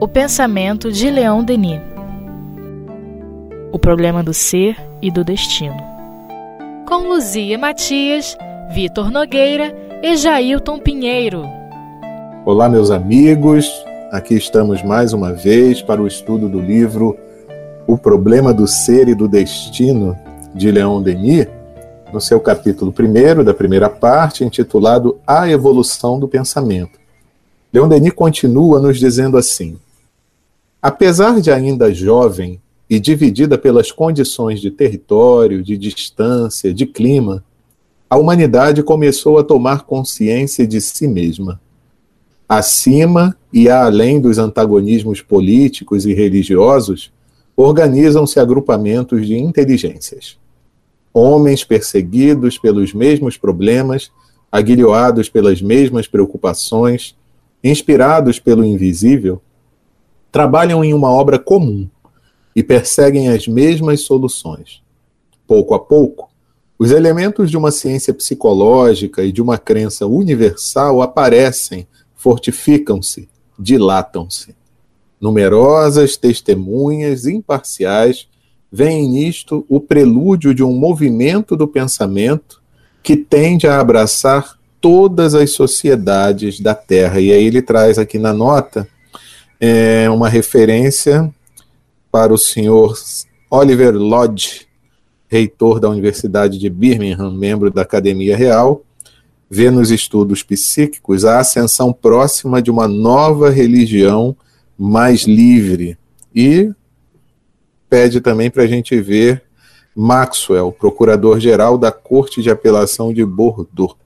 O pensamento de Leon Denis. O problema do ser e do destino. Com Luzia Matias, Vitor Nogueira e Jailton Pinheiro. Olá, meus amigos. Aqui estamos mais uma vez para o estudo do livro O Problema do Ser e do Destino, de Leon Denis, no seu capítulo 1 da primeira parte, intitulado A Evolução do Pensamento. Leon Denis continua nos dizendo assim: Apesar de ainda jovem e dividida pelas condições de território, de distância, de clima, a humanidade começou a tomar consciência de si mesma. Acima e além dos antagonismos políticos e religiosos, organizam-se agrupamentos de inteligências. Homens perseguidos pelos mesmos problemas, aguilhoados pelas mesmas preocupações, inspirados pelo invisível, trabalham em uma obra comum e perseguem as mesmas soluções. Pouco a pouco, os elementos de uma ciência psicológica e de uma crença universal aparecem, fortificam-se, dilatam-se. Numerosas testemunhas imparciais veem nisto o prelúdio de um movimento do pensamento que tende a abraçar todas as sociedades da Terra. E aí ele traz aqui na nota é uma referência para o senhor Oliver Lodge, reitor da Universidade de Birmingham, membro da Academia Real, vê nos estudos psíquicos a ascensão próxima de uma nova religião mais livre. E pede também para a gente ver Maxwell, procurador-geral da Corte de Apelação de Bordeaux.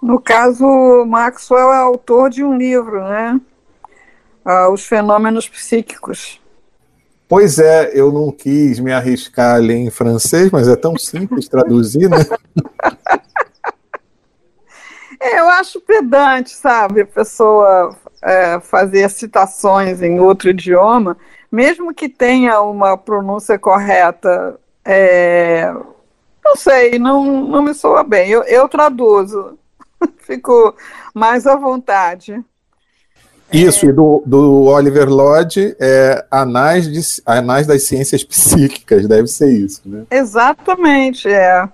No caso, Maxwell é autor de um livro, né? uh, os fenômenos psíquicos. Pois é, eu não quis me arriscar a ler em francês, mas é tão simples traduzir, né? é, eu acho pedante, sabe, a pessoa é, fazer citações em outro idioma, mesmo que tenha uma pronúncia correta, é, não sei, não, não me soa bem. Eu, eu traduzo, fico mais à vontade. Isso, e do, do Oliver Lodge é Anais, de, Anais das Ciências Psíquicas, deve ser isso, né? Exatamente, é.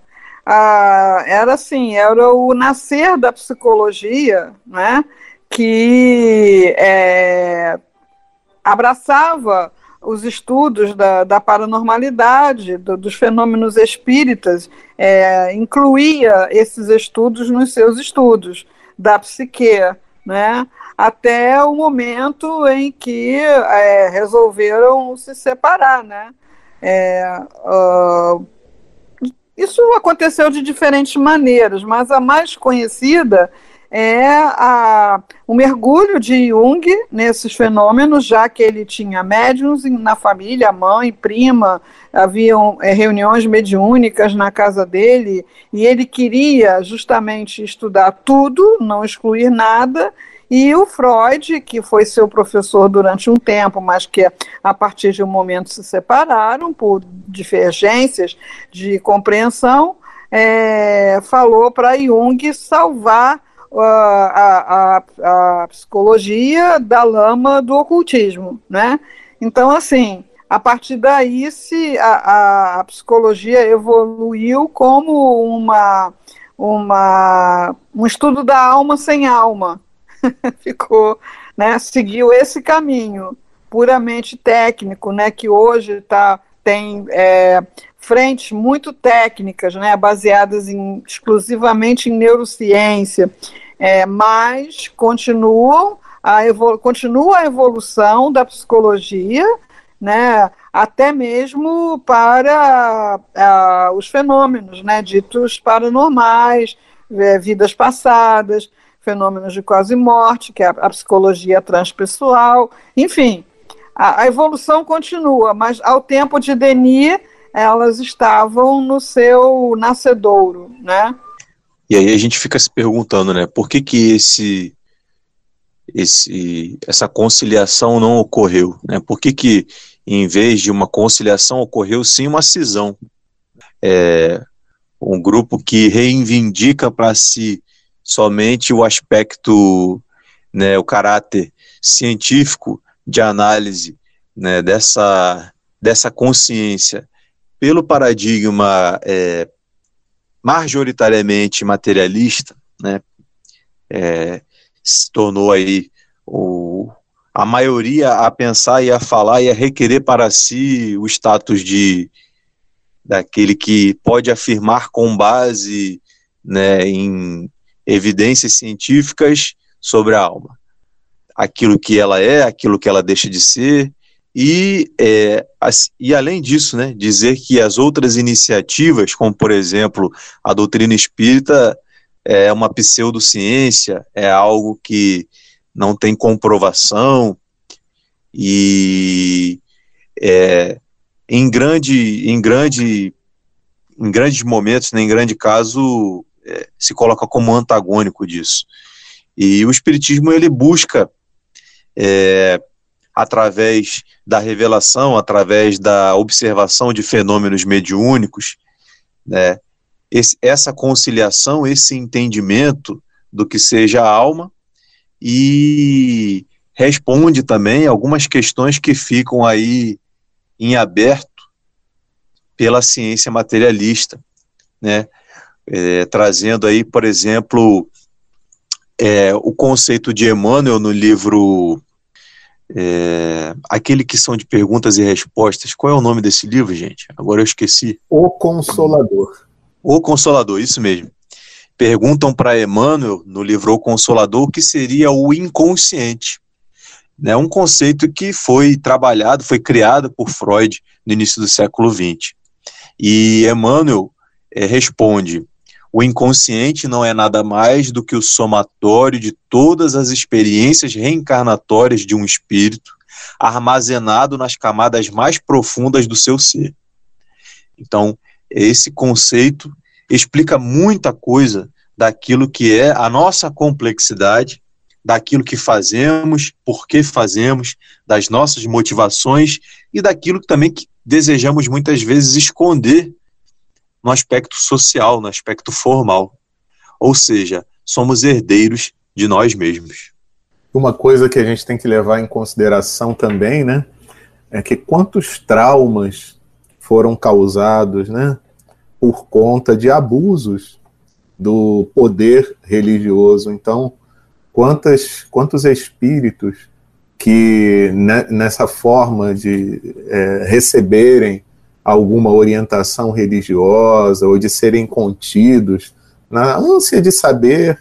Ah, era assim, era o nascer da psicologia, né, que é, abraçava os estudos da, da paranormalidade, do, dos fenômenos espíritas, é, incluía esses estudos nos seus estudos da psique, né? até o momento em que é, resolveram se separar, né? É, uh, isso aconteceu de diferentes maneiras, mas a mais conhecida é a, o mergulho de Jung nesses fenômenos, já que ele tinha médiums na família, mãe, prima, haviam é, reuniões mediúnicas na casa dele, e ele queria justamente estudar tudo, não excluir nada, e o Freud, que foi seu professor durante um tempo, mas que a partir de um momento se separaram por divergências de compreensão, é, falou para Jung salvar a, a, a psicologia da lama do ocultismo, né? Então, assim, a partir daí se a, a, psicologia evoluiu como uma, uma, um estudo da alma sem alma, ficou, né, seguiu esse caminho puramente técnico, né, que hoje tá, tem é, frentes muito técnicas, né, baseadas em, exclusivamente em neurociência, é, mas continuam a continua a evolução da psicologia, né, até mesmo para os fenômenos, né, ditos paranormais, é, vidas passadas, fenômenos de quase morte, que é a, a psicologia transpessoal, enfim, a, a, evolução continua, mas ao tempo de Denis, elas estavam no seu nascedouro, né? E aí a gente fica se perguntando, né, por que que esse, esse, essa conciliação não ocorreu, né? Por que que em vez de uma conciliação ocorreu sim uma cisão? É, um grupo que reivindica para si somente o aspecto né, o caráter científico de análise né, dessa, dessa consciência pelo paradigma é, majoritariamente materialista, né, é, se tornou aí o, a maioria a pensar e a falar e a requerer para si o status de daquele que pode afirmar com base né, em evidências científicas sobre a alma, aquilo que ela é, aquilo que ela deixa de ser e, é, e além disso, né, dizer que as outras iniciativas, como por exemplo a doutrina espírita, é uma pseudociência, é algo que não tem comprovação e é, em grande, em grande, em grandes momentos, né, em grande caso, é, se coloca como antagônico disso. E o espiritismo ele busca é, através da revelação, através da observação de fenômenos mediúnicos, né, esse, essa conciliação, esse entendimento do que seja a alma e responde também algumas questões que ficam aí em aberto pela ciência materialista, né? É, trazendo aí, por exemplo, é, o conceito de Emmanuel no livro é, aquele que são de perguntas e respostas. Qual é o nome desse livro, gente? Agora eu esqueci. O Consolador. O Consolador, isso mesmo. Perguntam para Emmanuel, no livro O Consolador, o que seria o inconsciente. Né, um conceito que foi trabalhado, foi criado por Freud no início do século XX. E Emmanuel é, responde: o inconsciente não é nada mais do que o somatório de todas as experiências reencarnatórias de um espírito armazenado nas camadas mais profundas do seu ser. Então, esse conceito explica muita coisa daquilo que é a nossa complexidade, daquilo que fazemos, por que fazemos, das nossas motivações e daquilo também que desejamos muitas vezes esconder no aspecto social, no aspecto formal. Ou seja, somos herdeiros de nós mesmos. Uma coisa que a gente tem que levar em consideração também, né, é que quantos traumas foram causados, né, por conta de abusos do poder religioso. Então, quantas, quantos espíritos que nessa forma de é, receberem alguma orientação religiosa ou de serem contidos na ânsia de saber,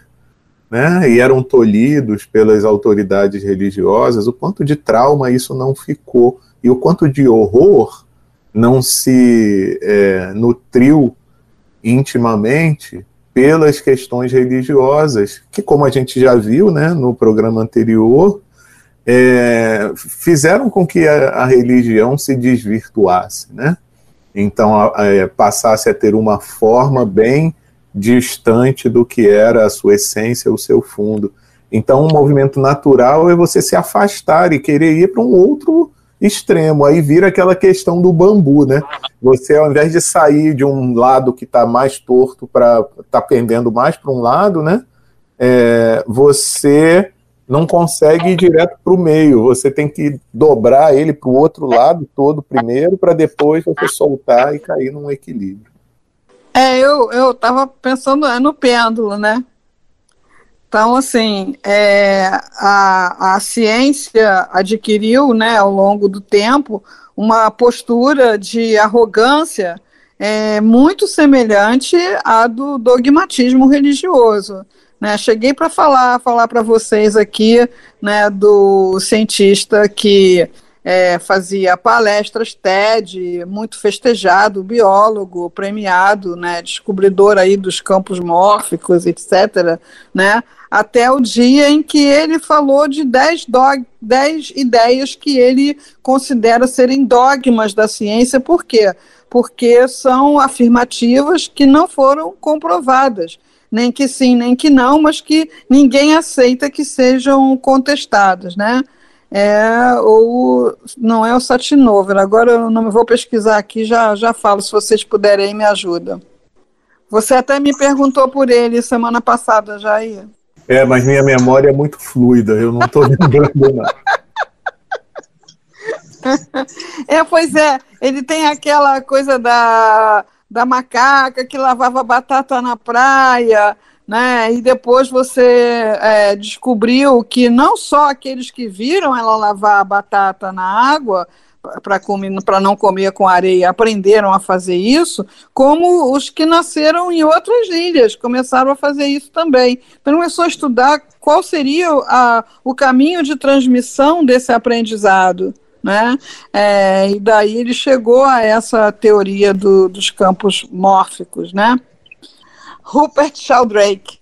né, e eram tolhidos pelas autoridades religiosas, o quanto de trauma isso não ficou e o quanto de horror não se é, nutriu intimamente pelas questões religiosas, que como a gente já viu, né, no programa anterior, é, fizeram com que a, a religião se desvirtuasse, né? Então é, passasse a ter uma forma bem distante do que era a sua essência, o seu fundo. Então, um movimento natural é você se afastar e querer ir para um outro extremo. Aí vira aquela questão do bambu, né? Você, ao invés de sair de um lado que está mais torto para tá pendendo mais para um lado, né? É, você não consegue ir direto para o meio. Você tem que dobrar ele para o outro lado todo primeiro, para depois você soltar e cair num equilíbrio. É, eu eu estava pensando é, no pêndulo, né? Então, assim, é, a, a ciência adquiriu, né, ao longo do tempo, uma postura de arrogância é, muito semelhante à do dogmatismo religioso. Né? Cheguei para falar, falar para vocês aqui né, do cientista que é, fazia palestras TED, muito festejado, biólogo, premiado, né, descobridor aí dos campos mórficos, etc., né, até o dia em que ele falou de 10 dez ideias que ele considera serem dogmas da ciência, por quê? Porque são afirmativas que não foram comprovadas nem que sim, nem que não, mas que ninguém aceita que sejam contestadas, né? É, ou não é o Satinover, agora eu não vou pesquisar aqui, já, já falo, se vocês puderem, me ajuda. Você até me perguntou por ele semana passada, Jair. É, mas minha memória é muito fluida, eu não estou lembrando nada. É, pois é, ele tem aquela coisa da, da macaca que lavava batata na praia, né? E depois você é, descobriu que não só aqueles que viram ela lavar a batata na água para não comer com areia aprenderam a fazer isso, como os que nasceram em outras ilhas começaram a fazer isso também. Então começou a estudar qual seria a, o caminho de transmissão desse aprendizado. Né? É, e daí ele chegou a essa teoria do, dos campos mórficos, né? Rupert Sheldrake.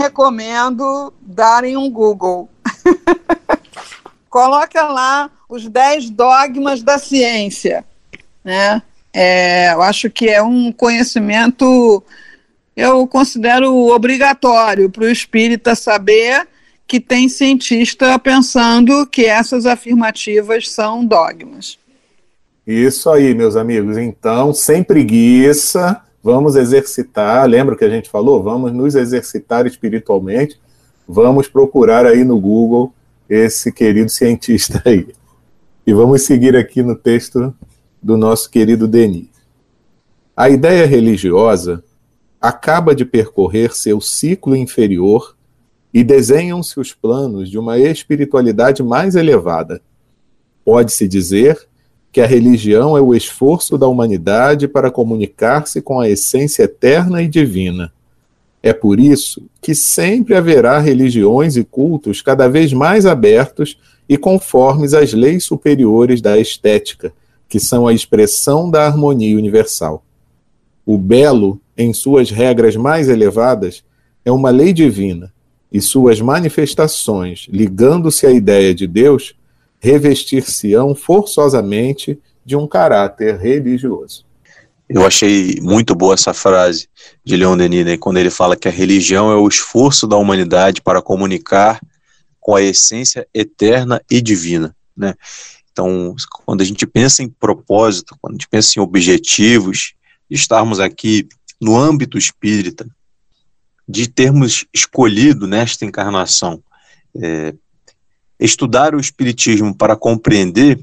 Recomendo darem um Google. Coloca lá os 10 dogmas da ciência. Né? É, eu acho que é um conhecimento, eu considero obrigatório para o espírita saber que tem cientista pensando que essas afirmativas são dogmas. Isso aí, meus amigos. Então, sem preguiça, vamos exercitar. Lembra que a gente falou? Vamos nos exercitar espiritualmente. Vamos procurar aí no Google esse querido cientista aí. E vamos seguir aqui no texto do nosso querido Denis. A ideia religiosa acaba de percorrer seu ciclo inferior e desenham-se os planos de uma espiritualidade mais elevada. Pode-se dizer que a religião é o esforço da humanidade para comunicar-se com a essência eterna e divina. É por isso que sempre haverá religiões e cultos cada vez mais abertos e conformes às leis superiores da estética, que são a expressão da harmonia universal. O belo, em suas regras mais elevadas, é uma lei divina, e suas manifestações, ligando-se à ideia de Deus, revestir-se-ão forçosamente de um caráter religioso. Eu achei muito boa essa frase de Leon Denis, né, quando ele fala que a religião é o esforço da humanidade para comunicar com a essência eterna e divina. Né? Então, quando a gente pensa em propósito, quando a gente pensa em objetivos, estarmos aqui no âmbito espírita, de termos escolhido nesta encarnação é, estudar o Espiritismo para compreender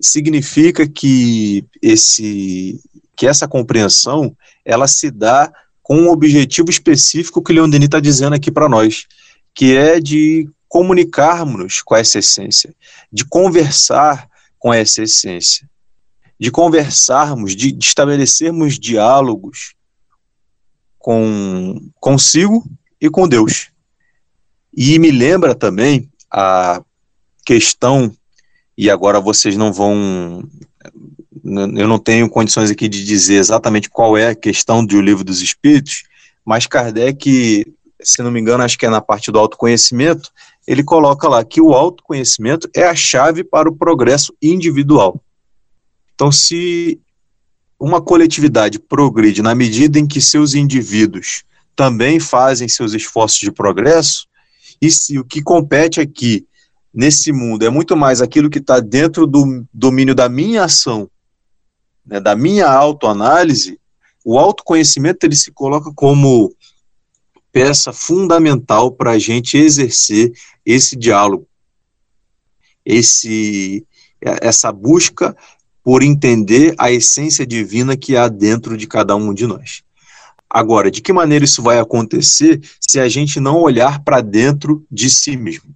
significa que esse que essa compreensão ela se dá com um objetivo específico que Leon Denis está dizendo aqui para nós, que é de comunicarmos com essa essência, de conversar com essa essência, de conversarmos, de, de estabelecermos diálogos com consigo e com Deus. E me lembra também a questão, e agora vocês não vão eu não tenho condições aqui de dizer exatamente qual é a questão do livro dos espíritos, mas Kardec, se não me engano, acho que é na parte do autoconhecimento, ele coloca lá que o autoconhecimento é a chave para o progresso individual. Então, se uma coletividade progride na medida em que seus indivíduos também fazem seus esforços de progresso, e se o que compete aqui nesse mundo é muito mais aquilo que está dentro do domínio da minha ação né, da minha autoanálise, o autoconhecimento ele se coloca como peça fundamental para a gente exercer esse diálogo, esse, essa busca por entender a essência divina que há dentro de cada um de nós. Agora, de que maneira isso vai acontecer se a gente não olhar para dentro de si mesmo?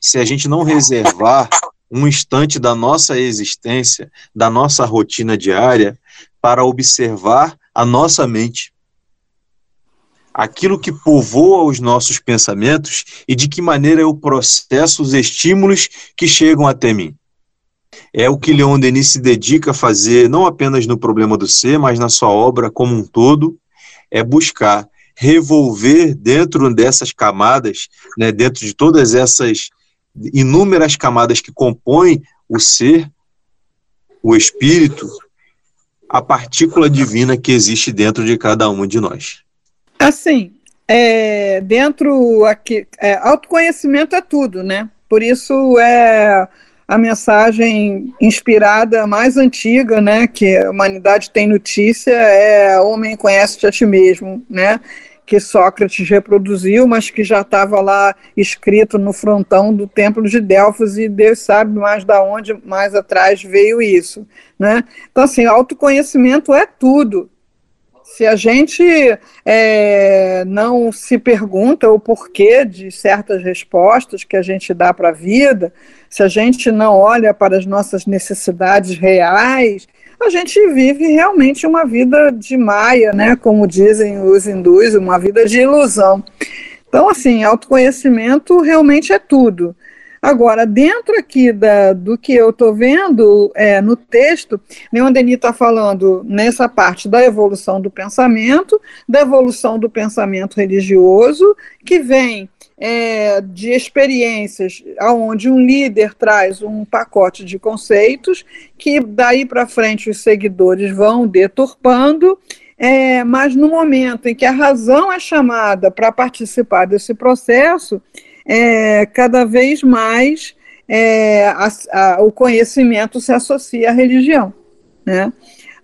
Se a gente não reservar um instante da nossa existência, da nossa rotina diária, para observar a nossa mente. Aquilo que povoa os nossos pensamentos e de que maneira eu processo os estímulos que chegam até mim. É o que Leon Denis se dedica a fazer, não apenas no problema do ser, mas na sua obra como um todo, é buscar revolver dentro dessas camadas, né, dentro de todas essas inúmeras camadas que compõem o ser, o espírito, a partícula divina que existe dentro de cada um de nós. Assim, é, dentro aqui, é, autoconhecimento é tudo, né? Por isso é a mensagem inspirada mais antiga, né, que a humanidade tem notícia é homem conhece-te a ti mesmo, né? que Sócrates reproduziu, mas que já estava lá escrito no frontão do Templo de Delfos e Deus sabe mais da onde mais atrás veio isso, né? Então assim, autoconhecimento é tudo. Se a gente é, não se pergunta o porquê de certas respostas que a gente dá para a vida, se a gente não olha para as nossas necessidades reais, a gente vive realmente uma vida de maia, né? Como dizem os hindus, uma vida de ilusão. Então, assim, autoconhecimento realmente é tudo. Agora, dentro aqui da, do que eu estou vendo é, no texto, Leon Denis está falando nessa parte da evolução do pensamento, da evolução do pensamento religioso, que vem é, de experiências onde um líder traz um pacote de conceitos que daí para frente os seguidores vão deturpando, é, mas no momento em que a razão é chamada para participar desse processo, é, cada vez mais é, a, a, o conhecimento se associa à religião. Né?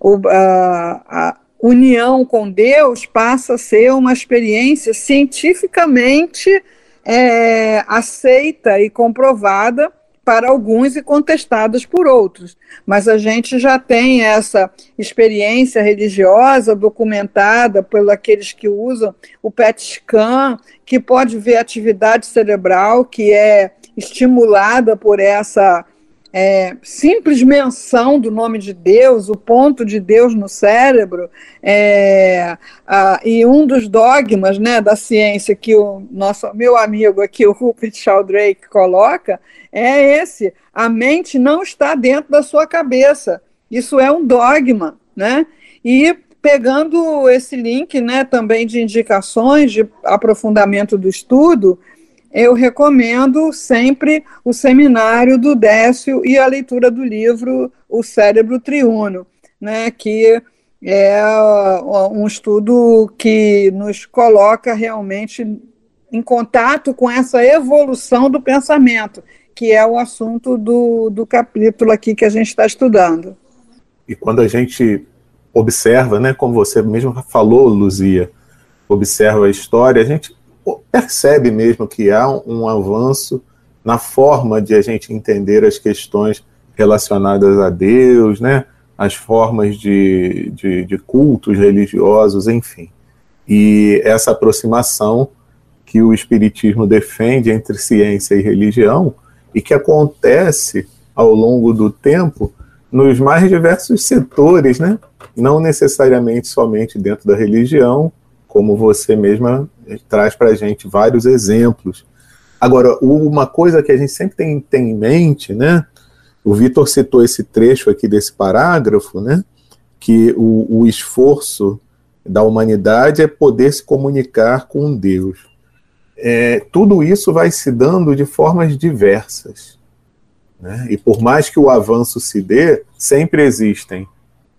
O, a, a união com Deus passa a ser uma experiência cientificamente é, aceita e comprovada para alguns e contestadas por outros. Mas a gente já tem essa experiência religiosa documentada por aqueles que usam o PET scan, que pode ver atividade cerebral que é estimulada por essa é, simples menção do nome de Deus, o ponto de Deus no cérebro, é, a, e um dos dogmas né, da ciência que o nosso meu amigo aqui, o Rupert Sheldrake, coloca, é esse: a mente não está dentro da sua cabeça. Isso é um dogma, né? E pegando esse link, né, também de indicações de aprofundamento do estudo, eu recomendo sempre o seminário do Décio e a leitura do livro O Cérebro Triuno, né, que é um estudo que nos coloca realmente em contato com essa evolução do pensamento, que é o assunto do, do capítulo aqui que a gente está estudando. E quando a gente observa, né, como você mesmo falou, Luzia, observa a história, a gente percebe mesmo que há um, avanço na forma de a gente entender as questões relacionadas a Deus, né? as formas de, de, de, cultos religiosos, enfim. E essa aproximação que o Espiritismo defende entre ciência e religião e que acontece ao longo do tempo nos mais diversos setores, né? não necessariamente somente dentro da religião, como você mesma traz para a gente vários exemplos. Agora, uma coisa que a gente sempre tem, tem em mente, né? O Vitor citou esse trecho aqui desse parágrafo, né? Que o, o esforço da humanidade é poder se comunicar com Deus. É, tudo isso vai se dando de formas diversas. Né? E por mais que o avanço se dê, sempre existem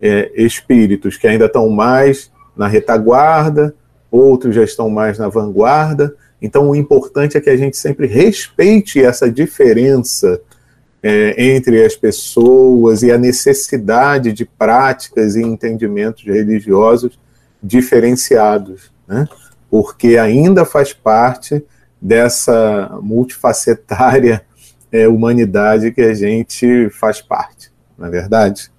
é, espíritos que ainda estão mais na retaguarda, outros já estão mais na vanguarda. Então, o importante é que a gente sempre respeite essa diferença é, entre as pessoas e a necessidade de práticas e entendimentos religiosos diferenciados, né? porque ainda faz parte dessa multifacetária é, humanidade que a gente faz parte, não é verdade?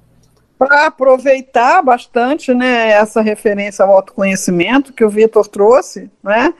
Para aproveitar bastante né, essa referência ao autoconhecimento que o Vitor trouxe, né,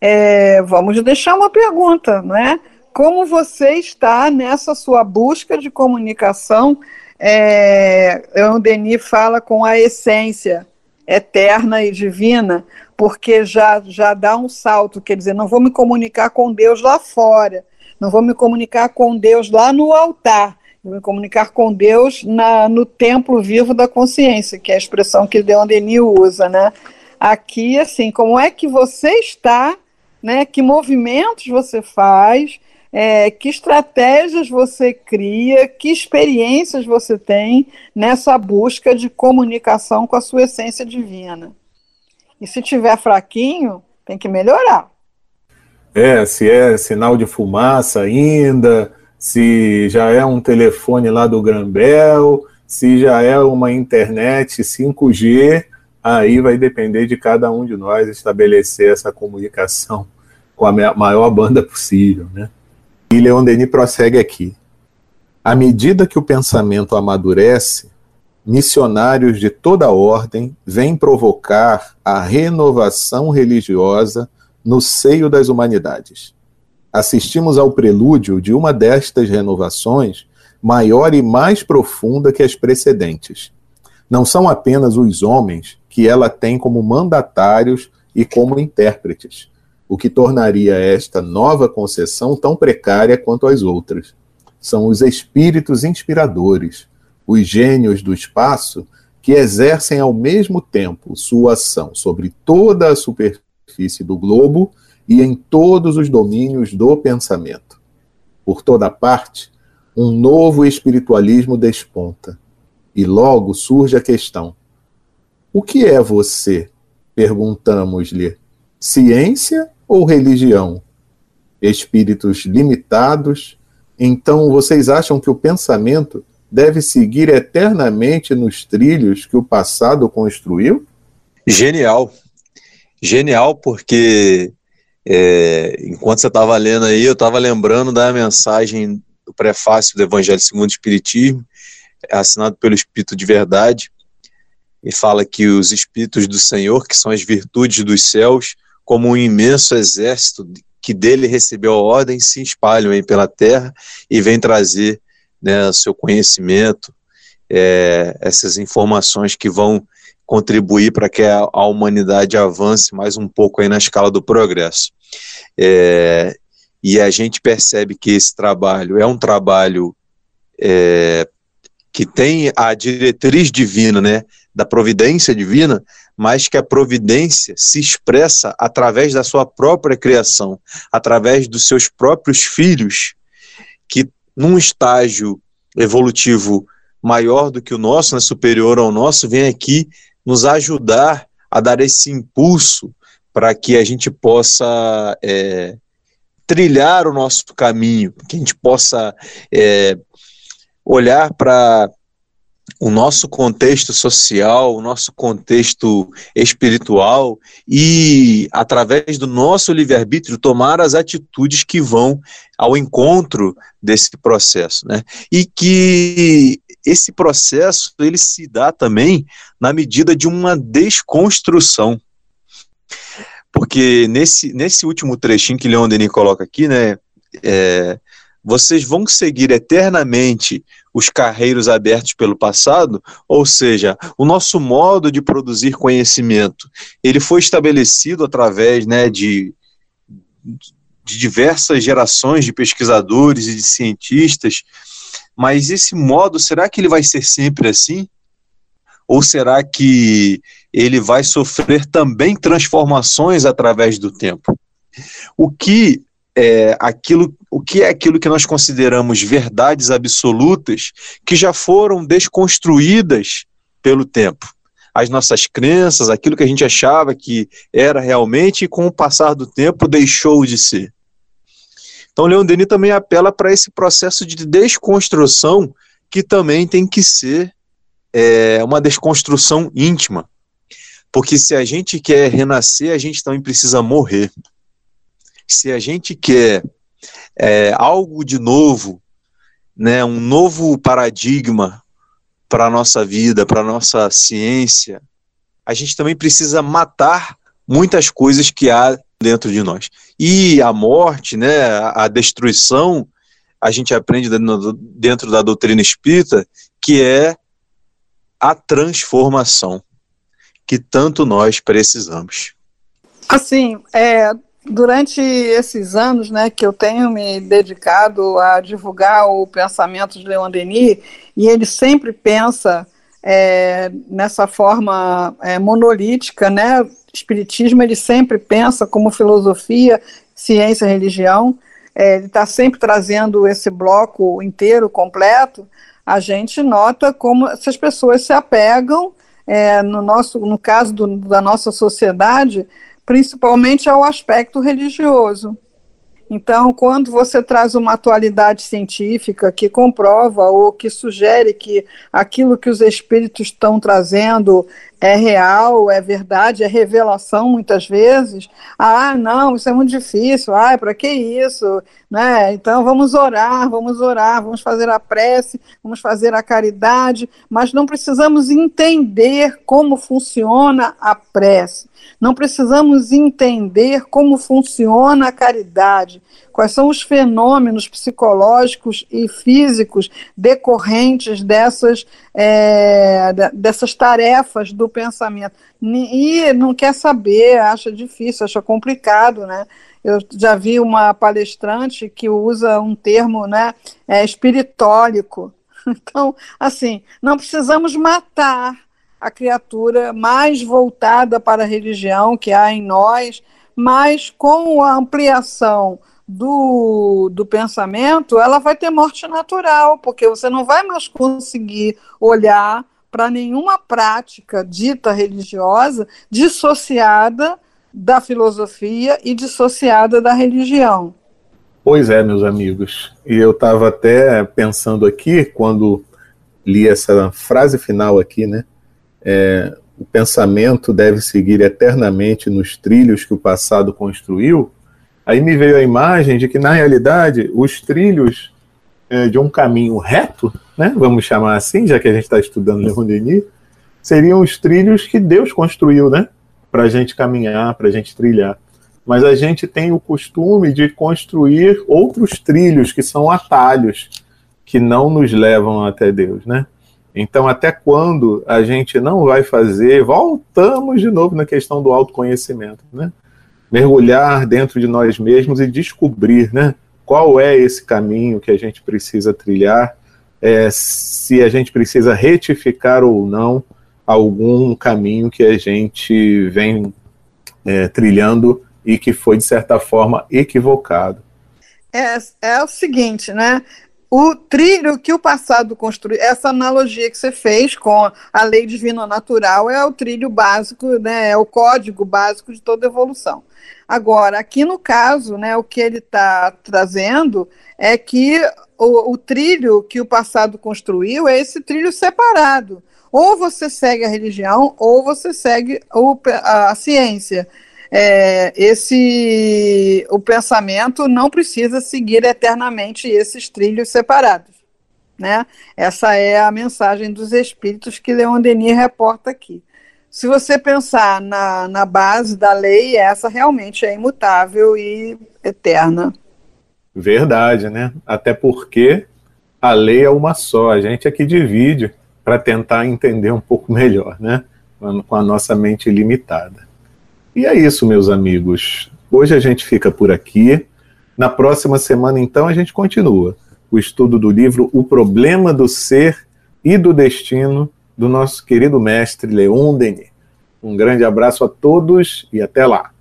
é, vamos deixar uma pergunta, né? Como você está nessa sua busca de comunicação? É, o Denis fala com a essência eterna e divina, porque já, já dá um salto, quer dizer, não vou me comunicar com Deus lá fora, não vou me comunicar com Deus lá no altar, me comunicar com Deus na, no templo vivo da consciência, que é a expressão que Leon Denis usa, né? Aqui, assim, como é que você está, né? Que movimentos você faz, é, que estratégias você cria, que experiências você tem nessa busca de comunicação com a sua essência divina. E se tiver fraquinho, tem que melhorar. É, se é sinal de fumaça ainda, se já é um telefone lá do Grambel, se já é uma internet 5G, aí vai depender de cada um de nós estabelecer essa comunicação com a maior banda possível, né? E Leon Denis prossegue aqui. À medida que o pensamento amadurece, missionários de toda ordem vêm provocar a renovação religiosa no seio das humanidades. Assistimos ao prelúdio de uma destas renovações maior e mais profunda que as precedentes. Não são apenas os homens que ela tem como mandatários e como intérpretes, o que tornaria esta nova concessão tão precária quanto as outras. São os espíritos inspiradores, os gênios do espaço, que exercem ao mesmo tempo sua ação sobre toda a superfície do globo e em todos os domínios do pensamento. Por toda parte, um novo espiritualismo desponta. E logo surge a questão: o que é você? Perguntamos-lhe: ciência ou religião? Espíritos limitados? Então vocês acham que o pensamento deve seguir eternamente nos trilhos que o passado construiu? Genial. Genial, porque é, enquanto você estava lendo aí, eu estava lembrando da mensagem do prefácio do Evangelho segundo o Espiritismo, assinado pelo Espírito de Verdade, e fala que os Espíritos do Senhor, que são as virtudes dos céus, como um imenso exército que dele recebeu a ordem, se espalham aí pela terra e vem trazer né, seu conhecimento, é, essas informações que vão contribuir para que a, humanidade avance mais um pouco aí na escala do progresso. É, e a gente percebe que esse trabalho é um trabalho é, que tem a diretriz divina, né, da providência divina, mas que a providência se expressa através da sua própria criação, através dos seus próprios filhos, que num estágio evolutivo maior do que o nosso, né, superior ao nosso, vem aqui nos ajudar a dar esse impulso para que a gente possa é, trilhar o nosso caminho, que a gente possa é, olhar para o nosso contexto social, o nosso contexto espiritual e, através do nosso livre-arbítrio, tomar as atitudes que vão ao encontro desse processo. Né? E que esse processo ele se dá também na medida de uma desconstrução. Porque nesse, nesse último trechinho que Leon Denis coloca aqui, né, é, vocês vão seguir eternamente os carreiros abertos pelo passado, ou seja, o nosso modo de produzir conhecimento, ele foi estabelecido através né, de, de diversas gerações de pesquisadores e de cientistas, mas esse modo, será que ele vai ser sempre assim? Ou será que ele vai sofrer também transformações através do tempo. O que é aquilo, o que é aquilo que nós consideramos verdades absolutas que já foram desconstruídas pelo tempo? As nossas crenças, aquilo que a gente achava que era realmente e com o passar do tempo deixou de ser. Então, Leon Denis também apela para esse processo de desconstrução que também tem que ser é, uma desconstrução íntima. Porque se a gente quer renascer, a gente também precisa morrer. Se a gente quer é, algo de novo, né, um novo paradigma para a nossa vida, para a nossa ciência, a gente também precisa matar muitas coisas que há dentro de nós. E a morte, né, a destruição, a gente aprende dentro da doutrina espírita, que é a transformação que tanto nós precisamos. Assim, é, durante esses anos né, que eu tenho me dedicado a divulgar o pensamento de Leon Denis, e ele sempre pensa é, nessa forma é, monolítica, né? Espiritismo ele sempre pensa como filosofia, ciência, religião. É, ele está sempre trazendo esse bloco inteiro, completo. A gente nota como essas pessoas se apegam é, no, nosso, no caso do, da nossa sociedade, principalmente ao aspecto religioso. Então, quando você traz uma atualidade científica que comprova ou que sugere que aquilo que os espíritos estão trazendo é real, é verdade, é revelação muitas vezes. Ah, não, isso é muito difícil. Ah, para que isso? Né? Então vamos orar, vamos orar, vamos fazer a prece, vamos fazer a caridade, mas não precisamos entender como funciona a prece. Não precisamos entender como funciona a caridade, quais são os fenômenos psicológicos e físicos decorrentes dessas, é, dessas tarefas do pensamento. E não quer saber, acha difícil, acha complicado, né? Eu já vi uma palestrante que usa um termo né, é, espiritólico. Então, assim, não precisamos matar a criatura mais voltada para a religião que há em nós, mas com a ampliação do, do pensamento, ela vai ter morte natural, porque você não vai mais conseguir olhar para nenhuma prática dita religiosa dissociada da filosofia e dissociada da religião. Pois é, meus amigos. E eu estava até pensando aqui, quando li essa frase final aqui, né? é, o pensamento deve seguir eternamente nos trilhos que o passado construiu, aí me veio a imagem de que, na realidade, os trilhos é, de um caminho reto, né, vamos chamar assim, já que a gente está estudando Leon Denis, seriam os trilhos que Deus construiu, né, para a gente caminhar, para a gente trilhar. Mas a gente tem o costume de construir outros trilhos que são atalhos, que não nos levam até Deus, né? Então, até quando a gente não vai fazer, voltamos de novo na questão do autoconhecimento, né? Mergulhar dentro de nós mesmos e descobrir, né? Qual é esse caminho que a gente precisa trilhar, é, se a gente precisa retificar ou não algum caminho que a gente vem é, trilhando e que foi, de certa forma, equivocado. É, é o seguinte, né? O trilho que o passado construiu, essa analogia que você fez com a lei divina natural é o trilho básico, né, é o código básico de toda evolução. Agora, aqui no caso, né, o que ele está trazendo é que o, o trilho que o passado construiu é esse trilho separado. Ou você segue a religião, ou você segue o, a, a ciência é, esse o pensamento não precisa seguir eternamente esses trilhos separados. Né? Essa é a mensagem dos espíritos que Leon Denis reporta aqui. Se você pensar na, na base da lei, essa realmente é imutável e eterna. Verdade, né? Até porque a lei é uma só, a gente é que divide para tentar entender um pouco melhor, né? Com a nossa mente limitada. E é isso, meus amigos. Hoje a gente fica por aqui. Na próxima semana, então, a gente continua o estudo do livro O Problema do Ser e do Destino, do nosso querido mestre Leon Denis. Um grande abraço a todos e até lá.